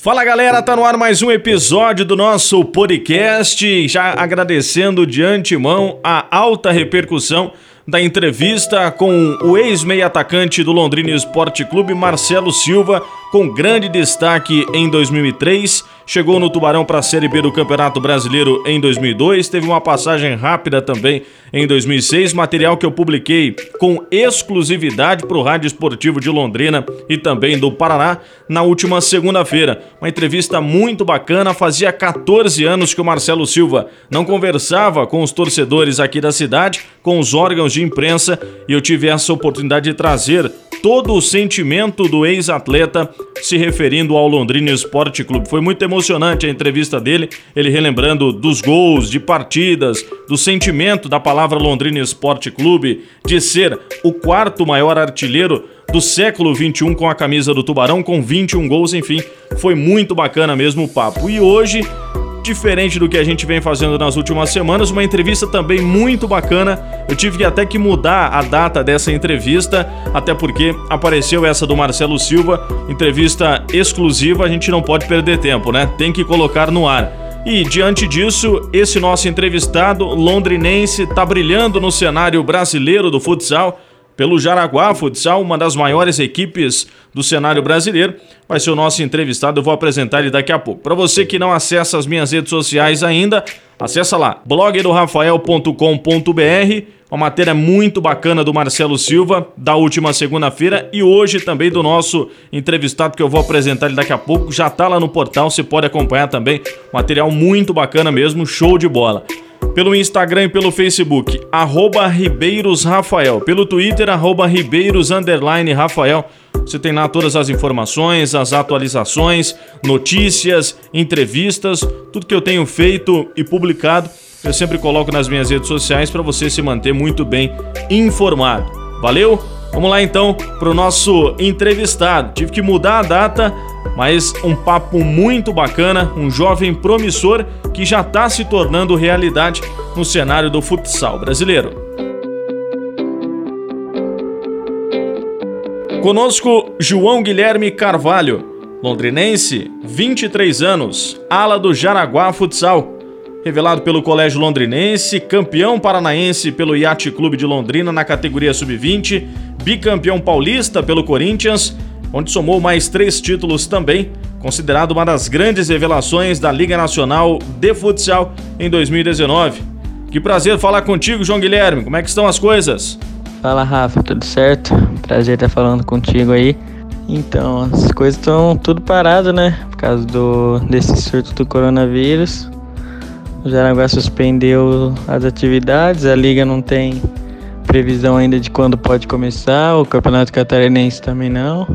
Fala galera, tá no ar mais um episódio do nosso podcast. Já agradecendo de antemão a alta repercussão da entrevista com o ex-meia atacante do Londrina Esporte Clube, Marcelo Silva, com grande destaque em 2003 chegou no Tubarão para a Série B do Campeonato Brasileiro em 2002, teve uma passagem rápida também em 2006, material que eu publiquei com exclusividade para o Rádio Esportivo de Londrina e também do Paraná na última segunda-feira. Uma entrevista muito bacana, fazia 14 anos que o Marcelo Silva não conversava com os torcedores aqui da cidade, com os órgãos de imprensa, e eu tive essa oportunidade de trazer todo o sentimento do ex-atleta se referindo ao Londrina Esporte Clube. Foi muito emocionante a entrevista dele, ele relembrando dos gols, de partidas, do sentimento da palavra Londrina Esporte Clube, de ser o quarto maior artilheiro do século 21 com a camisa do Tubarão, com 21 gols, enfim, foi muito bacana mesmo o papo. E hoje diferente do que a gente vem fazendo nas últimas semanas, uma entrevista também muito bacana. Eu tive até que mudar a data dessa entrevista, até porque apareceu essa do Marcelo Silva, entrevista exclusiva, a gente não pode perder tempo, né? Tem que colocar no ar. E diante disso, esse nosso entrevistado londrinense está brilhando no cenário brasileiro do futsal pelo Jaraguá Futsal, uma das maiores equipes do cenário brasileiro. Vai ser o nosso entrevistado, eu vou apresentar ele daqui a pouco. Para você que não acessa as minhas redes sociais ainda, acessa lá, blogdorafael.com.br, uma matéria muito bacana do Marcelo Silva, da última segunda-feira, e hoje também do nosso entrevistado, que eu vou apresentar ele daqui a pouco, já está lá no portal, você pode acompanhar também, material muito bacana mesmo, show de bola pelo Instagram e pelo Facebook, arroba Ribeiros Rafael, pelo Twitter, arroba Ribeiros Rafael. Você tem lá todas as informações, as atualizações, notícias, entrevistas, tudo que eu tenho feito e publicado, eu sempre coloco nas minhas redes sociais para você se manter muito bem informado. Valeu? Vamos lá então para o nosso entrevistado. Tive que mudar a data, mas um papo muito bacana, um jovem promissor que já está se tornando realidade no cenário do futsal brasileiro. Conosco, João Guilherme Carvalho, londrinense, 23 anos, ala do Jaraguá Futsal. Revelado pelo Colégio Londrinense, campeão paranaense pelo Yacht Clube de Londrina na categoria sub-20, bicampeão paulista pelo Corinthians, onde somou mais três títulos também, considerado uma das grandes revelações da Liga Nacional de Futsal em 2019. Que prazer falar contigo, João Guilherme. Como é que estão as coisas? Fala, Rafa, tudo certo? Prazer estar falando contigo aí. Então, as coisas estão tudo parado, né? Por causa do desse surto do coronavírus. O Jaraguá suspendeu as atividades, a liga não tem previsão ainda de quando pode começar, o Campeonato Catarinense também não.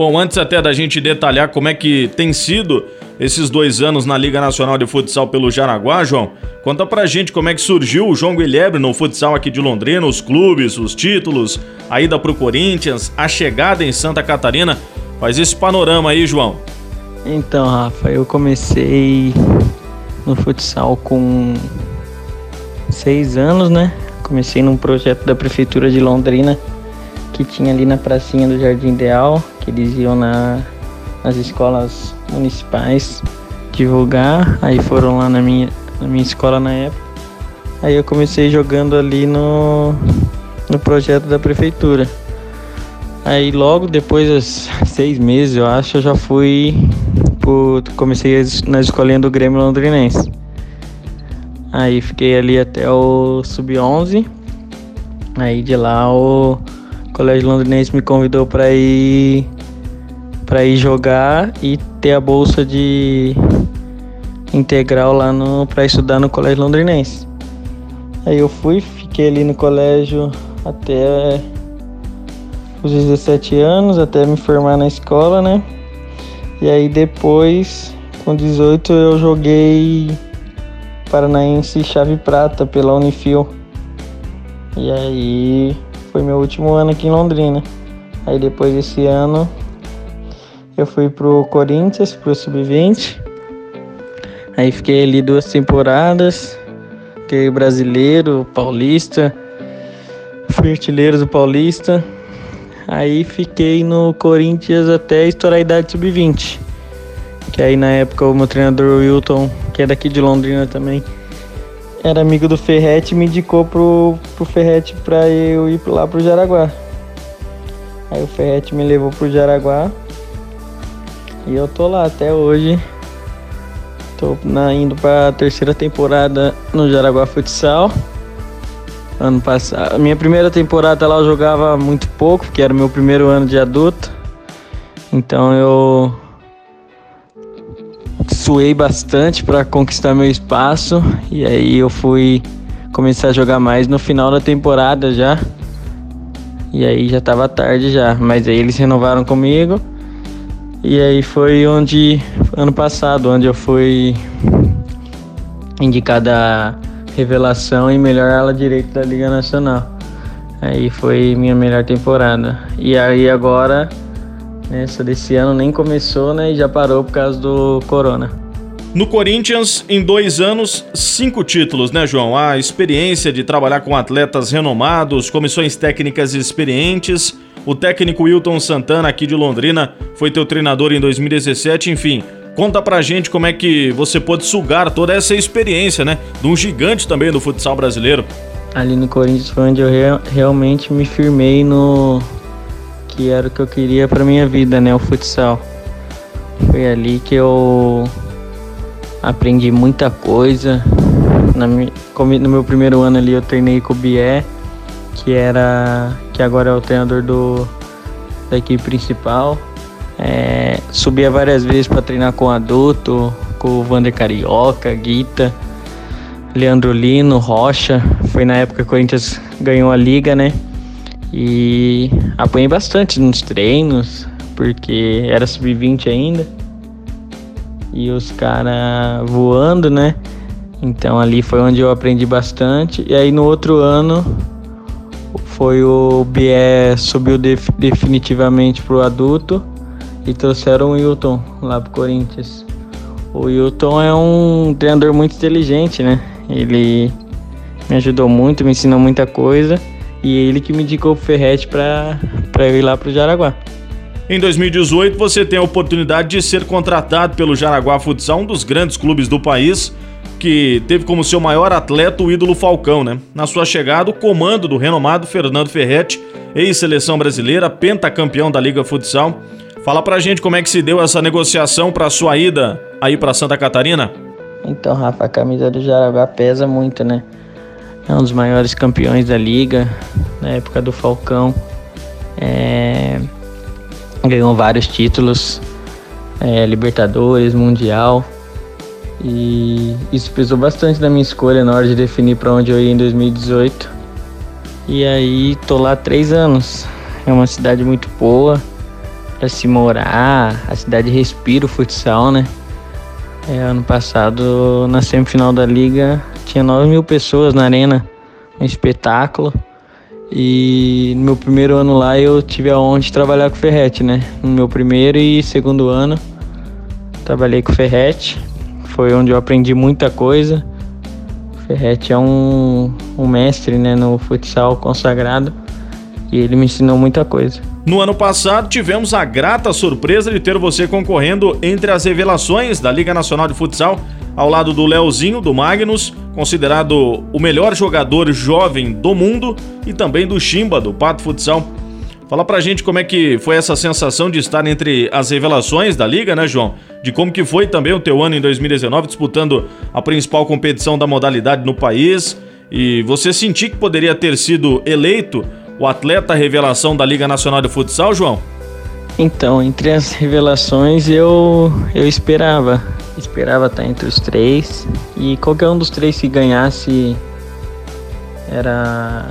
Bom, antes até da gente detalhar como é que tem sido esses dois anos na Liga Nacional de Futsal pelo Jaraguá, João, conta pra gente como é que surgiu o João Guilherme no futsal aqui de Londrina, os clubes, os títulos, a ida pro Corinthians, a chegada em Santa Catarina. Faz esse panorama aí, João. Então, Rafa, eu comecei no futsal com seis anos, né? Comecei num projeto da Prefeitura de Londrina que tinha ali na pracinha do Jardim Ideal, que eles iam na, nas escolas municipais divulgar. Aí foram lá na minha, na minha escola na época. Aí eu comecei jogando ali no, no projeto da prefeitura. Aí logo depois dos seis meses, eu acho, eu já fui por, comecei na escolinha do Grêmio Londrinense. Aí fiquei ali até o sub-11. Aí de lá o Colégio Londrinense me convidou para ir para ir jogar e ter a bolsa de integral lá no para estudar no Colégio Londrinense. Aí eu fui, fiquei ali no colégio até os 17 anos, até me formar na escola, né? E aí depois, com 18, eu joguei Paranaense Chave Prata pela Unifil. E aí foi meu último ano aqui em Londrina. Aí depois desse ano eu fui pro Corinthians, pro Sub-20. Aí fiquei ali duas temporadas. Fiquei brasileiro, paulista. Fui artilheiro do Paulista. Aí fiquei no Corinthians até estourar a idade sub-20. Que aí na época o meu treinador Wilton, que é daqui de Londrina também, era amigo do Ferrete e me indicou pro, pro Ferrete pra eu ir lá pro Jaraguá. Aí o Ferrete me levou pro Jaraguá e eu tô lá até hoje. Tô na, indo pra terceira temporada no Jaraguá Futsal. Ano passado, minha primeira temporada lá eu jogava muito pouco, porque era meu primeiro ano de adulto. Então eu suei bastante para conquistar meu espaço e aí eu fui começar a jogar mais no final da temporada já. E aí já tava tarde já, mas aí eles renovaram comigo. E aí foi onde ano passado, onde eu fui indicada revelação e melhor ala direito da Liga Nacional. Aí foi minha melhor temporada. E aí agora essa desse ano nem começou, né? E já parou por causa do Corona. No Corinthians, em dois anos, cinco títulos, né, João? A experiência de trabalhar com atletas renomados, comissões técnicas experientes. O técnico Wilton Santana, aqui de Londrina, foi teu treinador em 2017. Enfim, conta pra gente como é que você pôde sugar toda essa experiência, né? De um gigante também do futsal brasileiro. Ali no Corinthians foi onde eu re realmente me firmei no, que era o que eu queria para minha vida, né, o futsal. Foi ali que eu aprendi muita coisa. No meu primeiro ano ali eu treinei com o Bié, que era que agora é o treinador do, da equipe principal. É, subia várias vezes para treinar com o adulto, com o Vander Carioca, Guita, Leandro Lino, Rocha. Foi na época que o Corinthians ganhou a liga, né? E apanhei bastante nos treinos, porque era sub-20 ainda. E os caras voando, né? Então ali foi onde eu aprendi bastante. E aí no outro ano foi o BE subiu def definitivamente pro adulto e trouxeram o Wilton lá pro Corinthians. O Wilton é um treinador muito inteligente, né? Ele me ajudou muito, me ensinou muita coisa. E ele que me indicou o Ferrete para eu ir lá pro Jaraguá. Em 2018, você tem a oportunidade de ser contratado pelo Jaraguá Futsal, um dos grandes clubes do país, que teve como seu maior atleta o ídolo Falcão, né? Na sua chegada, o comando do renomado Fernando Ferretti, ex-seleção brasileira, pentacampeão da Liga Futsal. Fala pra gente como é que se deu essa negociação para sua ida aí para Santa Catarina. Então, Rafa, a camisa do Jaraguá pesa muito, né? É um dos maiores campeões da liga na época do Falcão. É, ganhou vários títulos, é, Libertadores, Mundial. E isso pesou bastante na minha escolha na hora de definir para onde eu ia em 2018. E aí tô lá há três anos. É uma cidade muito boa para se morar. A cidade respira o futsal, né? É, ano passado, na semifinal da liga, tinha 9 mil pessoas na arena, um espetáculo. E no meu primeiro ano lá eu tive a honra de trabalhar com o Ferrete, né? No meu primeiro e segundo ano trabalhei com o Ferrete. Foi onde eu aprendi muita coisa. O Ferrete é um, um mestre né, no futsal consagrado e ele me ensinou muita coisa. No ano passado, tivemos a grata surpresa de ter você concorrendo entre as revelações da Liga Nacional de Futsal ao lado do Leozinho, do Magnus, considerado o melhor jogador jovem do mundo, e também do Chimba, do Pato Futsal. Fala pra gente como é que foi essa sensação de estar entre as revelações da liga, né, João? De como que foi também o teu ano em 2019 disputando a principal competição da modalidade no país e você sentir que poderia ter sido eleito o atleta revelação da Liga Nacional de Futsal, João? Então, entre as revelações eu eu esperava esperava estar entre os três e qualquer um dos três que ganhasse era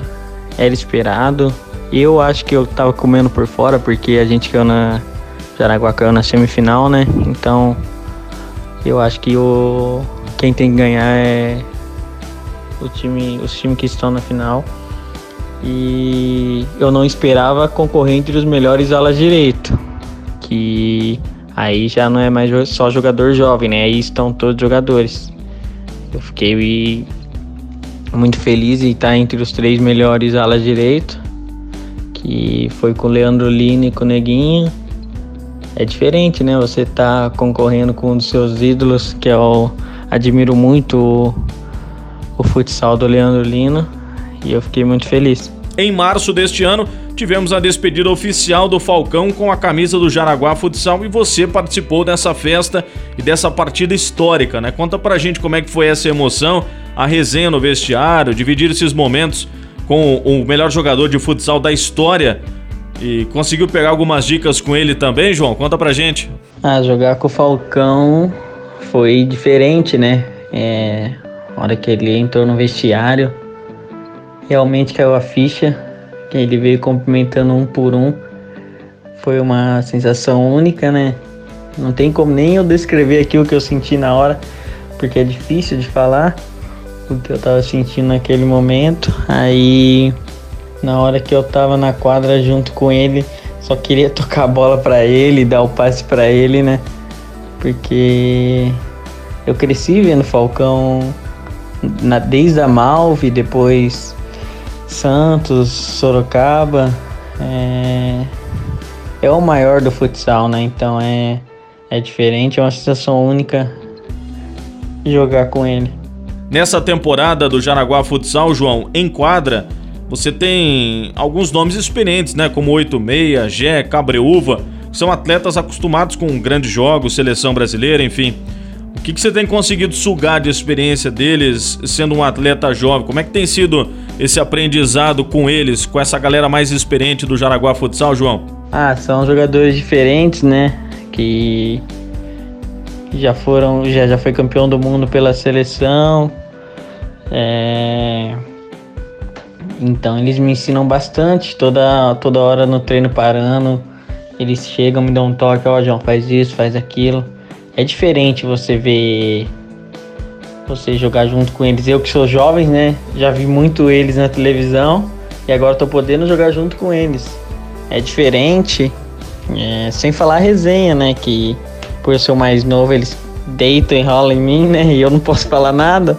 era esperado. Eu acho que eu tava comendo por fora porque a gente caiu na Jaraguá caiu na semifinal, né? Então eu acho que o quem tem que ganhar é o time, os times que estão na final. E eu não esperava concorrer entre os melhores alas direito, que Aí já não é mais só jogador jovem, né? Aí estão todos jogadores. Eu fiquei muito feliz em estar entre os três melhores alas direito, que foi com o Leandro Lino e com o Neguinho. é diferente, né? Você tá concorrendo com um dos seus ídolos, que eu admiro muito o, o futsal do Leandro Lino, e eu fiquei muito feliz. Em março deste ano, tivemos a despedida oficial do Falcão com a camisa do Jaraguá Futsal e você participou dessa festa e dessa partida histórica, né? Conta pra gente como é que foi essa emoção, a resenha no vestiário, dividir esses momentos com o melhor jogador de futsal da história e conseguiu pegar algumas dicas com ele também, João? Conta pra gente. Ah, jogar com o Falcão foi diferente, né? É, a hora que ele entrou no vestiário, realmente caiu a ficha, que ele veio cumprimentando um por um. Foi uma sensação única, né? Não tem como nem eu descrever aqui o que eu senti na hora, porque é difícil de falar o que eu tava sentindo naquele momento. Aí, na hora que eu tava na quadra junto com ele, só queria tocar a bola para ele, dar o passe para ele, né? Porque eu cresci vendo Falcão na, desde a Malve, depois Santos, Sorocaba, é, é o maior do futsal, né? Então é, é diferente, é uma sensação única jogar com ele. Nessa temporada do Jaraguá Futsal, João, em quadra, você tem alguns nomes experientes, né? Como 86, Gé, Cabreúva, que são atletas acostumados com grandes jogos, seleção brasileira, enfim. O que, que você tem conseguido sugar de experiência deles sendo um atleta jovem? Como é que tem sido esse aprendizado com eles, com essa galera mais experiente do Jaraguá Futsal, João? Ah, são jogadores diferentes, né? Que já foram, já, já foi campeão do mundo pela seleção. É... Então eles me ensinam bastante, toda, toda hora no treino parando. Eles chegam, me dão um toque, ó, oh, João, faz isso, faz aquilo é diferente você ver você jogar junto com eles. Eu que sou jovem, né? Já vi muito eles na televisão e agora tô podendo jogar junto com eles. É diferente, é, sem falar a resenha, né? Que por eu ser mais novo, eles deitam e enrolam em mim, né? E eu não posso falar nada.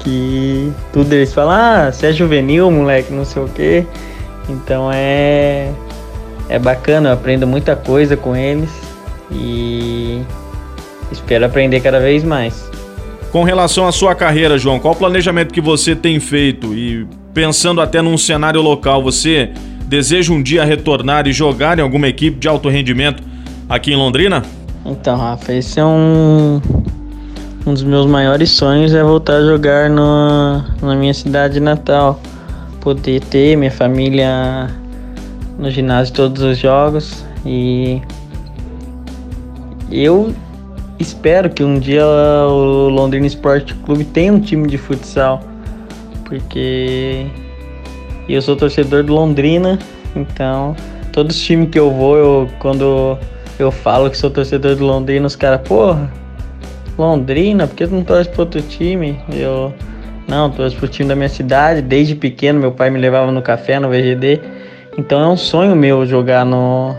Que tudo eles falam, ah, você é juvenil, moleque, não sei o quê. Então é. É bacana, eu aprendo muita coisa com eles. E espero aprender cada vez mais. Com relação à sua carreira, João, qual o planejamento que você tem feito? E pensando até num cenário local, você deseja um dia retornar e jogar em alguma equipe de alto rendimento aqui em Londrina? Então, Rafa, esse é um, um dos meus maiores sonhos é voltar a jogar no, na minha cidade natal. Poder ter minha família no ginásio todos os jogos e eu espero que um dia o Londrina Esporte Clube tenha um time de futsal, porque eu sou torcedor do Londrina, então todos os times que eu vou, eu, quando eu falo que sou torcedor do Londrina, os caras, porra, Londrina, por que tu não torce pro outro time? Eu, não, torço pro time da minha cidade, desde pequeno meu pai me levava no café, no VGD, então é um sonho meu jogar no,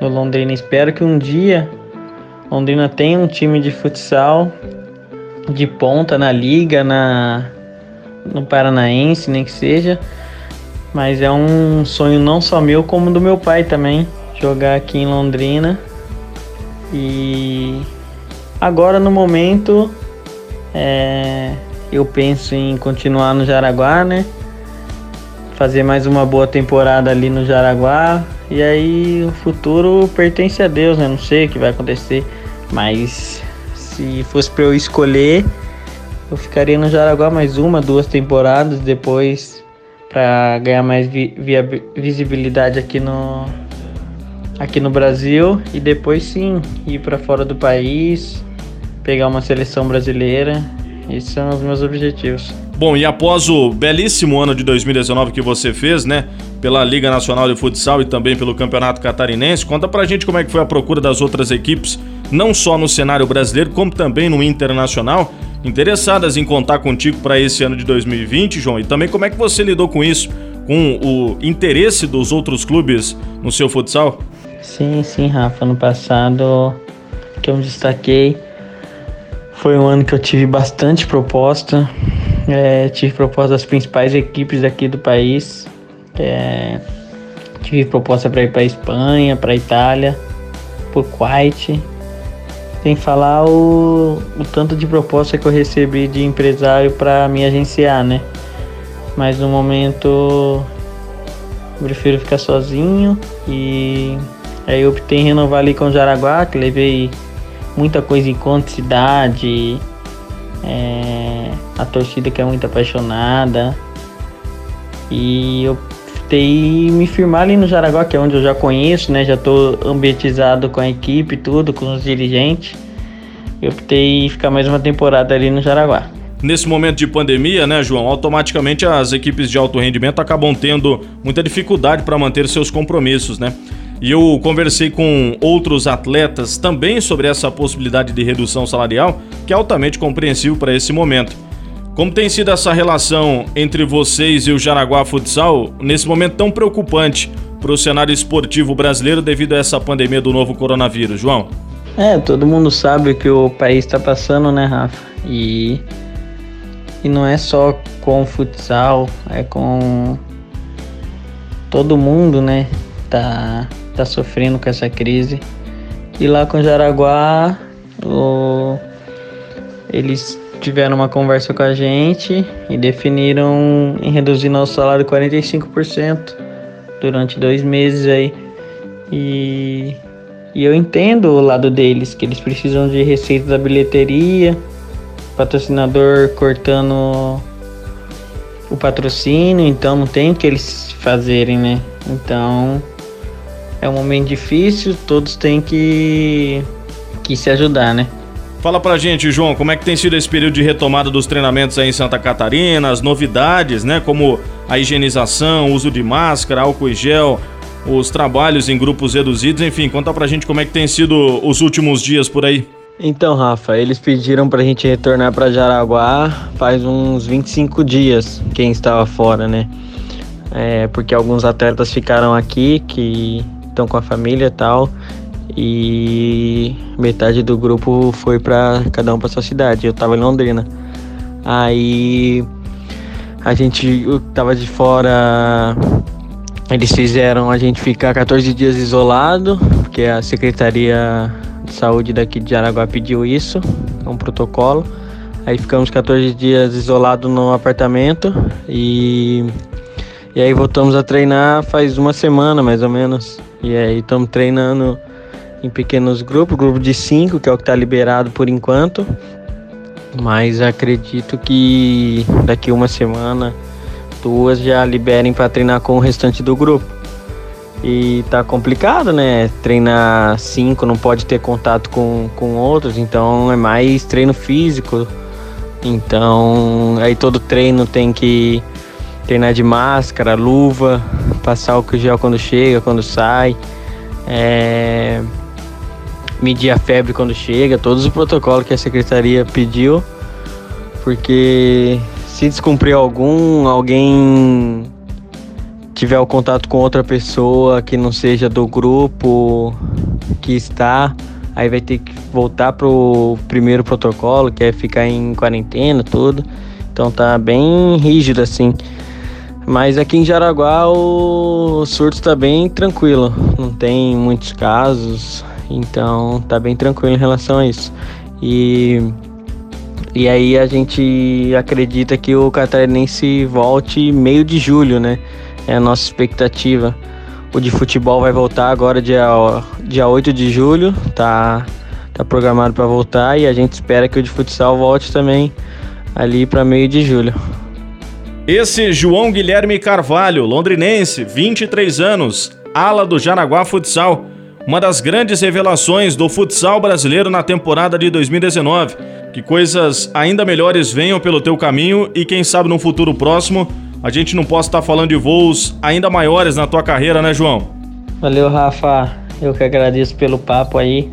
no Londrina. Espero que um dia Londrina tem um time de futsal de ponta na liga, na no Paranaense, nem que seja. Mas é um sonho não só meu, como do meu pai também, jogar aqui em Londrina. E agora no momento é, eu penso em continuar no Jaraguá, né? Fazer mais uma boa temporada ali no Jaraguá. E aí o futuro pertence a Deus, né? Não sei o que vai acontecer. Mas se fosse para eu escolher, eu ficaria no Jaraguá mais uma, duas temporadas depois para ganhar mais vi visibilidade aqui no aqui no Brasil e depois sim ir para fora do país, pegar uma seleção brasileira. Esses são os meus objetivos. Bom, e após o belíssimo ano de 2019 que você fez, né, pela Liga Nacional de Futsal e também pelo Campeonato Catarinense, conta pra gente como é que foi a procura das outras equipes não só no cenário brasileiro, como também no internacional, interessadas em contar contigo para esse ano de 2020, João? E também como é que você lidou com isso, com o interesse dos outros clubes no seu futsal? Sim, sim, Rafa. No passado, que eu me destaquei, foi um ano que eu tive bastante proposta. É, tive proposta das principais equipes aqui do país. É, tive proposta para ir para Espanha, para Itália. por Quite. Sem falar o, o tanto de proposta que eu recebi de empresário para me agenciar, né? Mas no momento eu prefiro ficar sozinho e aí eu optei em renovar ali com o Jaraguá, que levei muita coisa em conta, cidade, é, a torcida que é muito apaixonada. E eu optei me firmar ali no Jaraguá, que é onde eu já conheço, né? Já tô ambientizado com a equipe tudo, com os dirigentes. Eu optei ficar mais uma temporada ali no Jaraguá. Nesse momento de pandemia, né, João, automaticamente as equipes de alto rendimento acabam tendo muita dificuldade para manter seus compromissos, né? E eu conversei com outros atletas também sobre essa possibilidade de redução salarial, que é altamente compreensível para esse momento. Como tem sido essa relação entre vocês e o Jaraguá Futsal nesse momento tão preocupante para o cenário esportivo brasileiro devido a essa pandemia do novo coronavírus, João? É, todo mundo sabe que o país está passando, né, Rafa? E, e não é só com o futsal, é com todo mundo, né? Tá está sofrendo com essa crise. E lá com Jaraguá, o... eles tiveram uma conversa com a gente e definiram em reduzir nosso salário 45% durante dois meses aí. E, e eu entendo o lado deles, que eles precisam de receita da bilheteria, patrocinador cortando o patrocínio, então não tem o que eles fazerem, né? Então é um momento difícil, todos têm que, que se ajudar, né? Fala pra gente, João, como é que tem sido esse período de retomada dos treinamentos aí em Santa Catarina, as novidades, né? Como a higienização, uso de máscara, álcool e gel, os trabalhos em grupos reduzidos, enfim, conta pra gente como é que tem sido os últimos dias por aí. Então, Rafa, eles pediram pra gente retornar para Jaraguá faz uns 25 dias, quem estava fora, né? É, porque alguns atletas ficaram aqui que estão com a família e tal. E metade do grupo foi para cada um para sua cidade. Eu tava em Londrina. Aí a gente tava de fora. Eles fizeram a gente ficar 14 dias isolado, porque a Secretaria de Saúde daqui de Araguá pediu isso, é um protocolo. Aí ficamos 14 dias isolados no apartamento e e aí voltamos a treinar faz uma semana mais ou menos. E aí estamos treinando em pequenos grupos, grupo de cinco, que é o que está liberado por enquanto. Mas acredito que daqui uma semana, duas já liberem para treinar com o restante do grupo. E tá complicado, né? Treinar cinco, não pode ter contato com, com outros, então é mais treino físico. Então aí todo treino tem que treinar de máscara, luva, passar o gel quando chega, quando sai, é, medir a febre quando chega, todos os protocolos que a secretaria pediu, porque se descumprir algum, alguém tiver o contato com outra pessoa que não seja do grupo que está, aí vai ter que voltar pro primeiro protocolo, que é ficar em quarentena, tudo. Então tá bem rígido assim. Mas aqui em Jaraguá o surto está bem tranquilo, não tem muitos casos, então tá bem tranquilo em relação a isso. E, e aí a gente acredita que o catarinense volte meio de julho, né? É a nossa expectativa. O de futebol vai voltar agora dia, dia 8 de julho, tá, tá programado para voltar e a gente espera que o de futsal volte também ali para meio de julho. Esse João Guilherme Carvalho, londrinense, 23 anos, ala do Jaraguá Futsal, uma das grandes revelações do futsal brasileiro na temporada de 2019. Que coisas ainda melhores venham pelo teu caminho e quem sabe no futuro próximo a gente não possa estar falando de voos ainda maiores na tua carreira, né, João? Valeu, Rafa. Eu que agradeço pelo papo aí.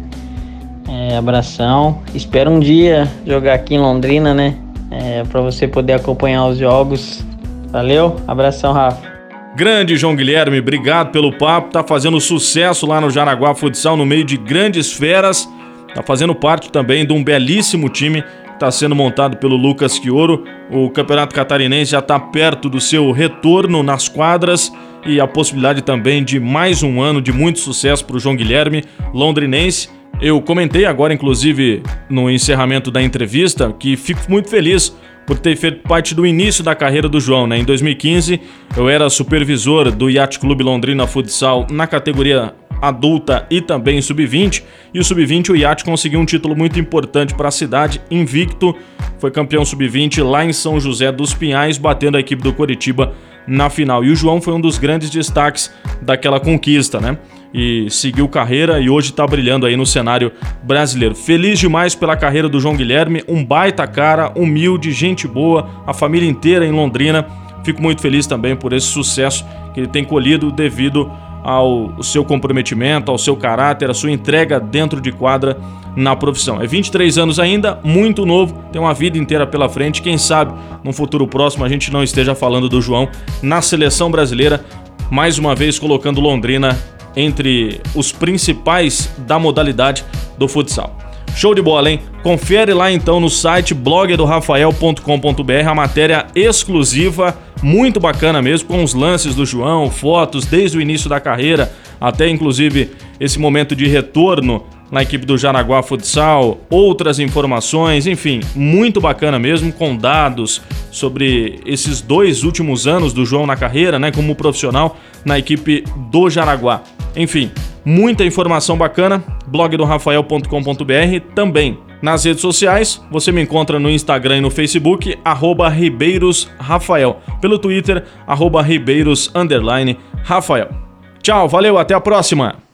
É, abração. Espero um dia jogar aqui em Londrina, né? é, para você poder acompanhar os jogos. Valeu, abração, Rafa. Grande João Guilherme, obrigado pelo papo. Tá fazendo sucesso lá no Jaraguá Futsal, no meio de grandes feras. Tá fazendo parte também de um belíssimo time está sendo montado pelo Lucas Quioro. O Campeonato Catarinense já está perto do seu retorno nas quadras e a possibilidade também de mais um ano de muito sucesso para o João Guilherme, londrinense. Eu comentei agora, inclusive, no encerramento da entrevista, que fico muito feliz por ter feito parte do início da carreira do João. Né? Em 2015, eu era supervisor do Yacht Clube Londrina Futsal na categoria adulta e também sub-20. E o sub-20, o Yacht conseguiu um título muito importante para a cidade, invicto. Foi campeão sub-20 lá em São José dos Pinhais, batendo a equipe do Coritiba na final. E o João foi um dos grandes destaques daquela conquista, né? E seguiu carreira e hoje está brilhando aí no cenário brasileiro. Feliz demais pela carreira do João Guilherme, um baita cara, humilde, gente boa, a família inteira em Londrina. Fico muito feliz também por esse sucesso que ele tem colhido devido ao seu comprometimento, ao seu caráter, à sua entrega dentro de quadra na profissão. É 23 anos ainda, muito novo, tem uma vida inteira pela frente. Quem sabe num futuro próximo a gente não esteja falando do João na seleção brasileira, mais uma vez colocando Londrina entre os principais da modalidade do futsal. Show de bola, hein? Confere lá então no site blogdorafael.com.br a matéria exclusiva, muito bacana mesmo, com os lances do João, fotos desde o início da carreira até inclusive esse momento de retorno na equipe do Jaraguá Futsal, outras informações, enfim, muito bacana mesmo, com dados sobre esses dois últimos anos do João na carreira, né, como profissional na equipe do Jaraguá. Enfim, muita informação bacana, blog do rafael.com.br também. Nas redes sociais, você me encontra no Instagram e no Facebook, ribeirosrafael. Pelo Twitter, arroba ribeiros, Rafael. Tchau, valeu, até a próxima!